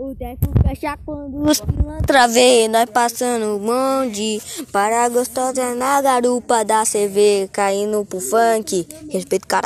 O tempo fecha quando os pilantra vê Nós passando o bonde Para gostosa na garupa da CV Caindo pro funk. Respeito cara.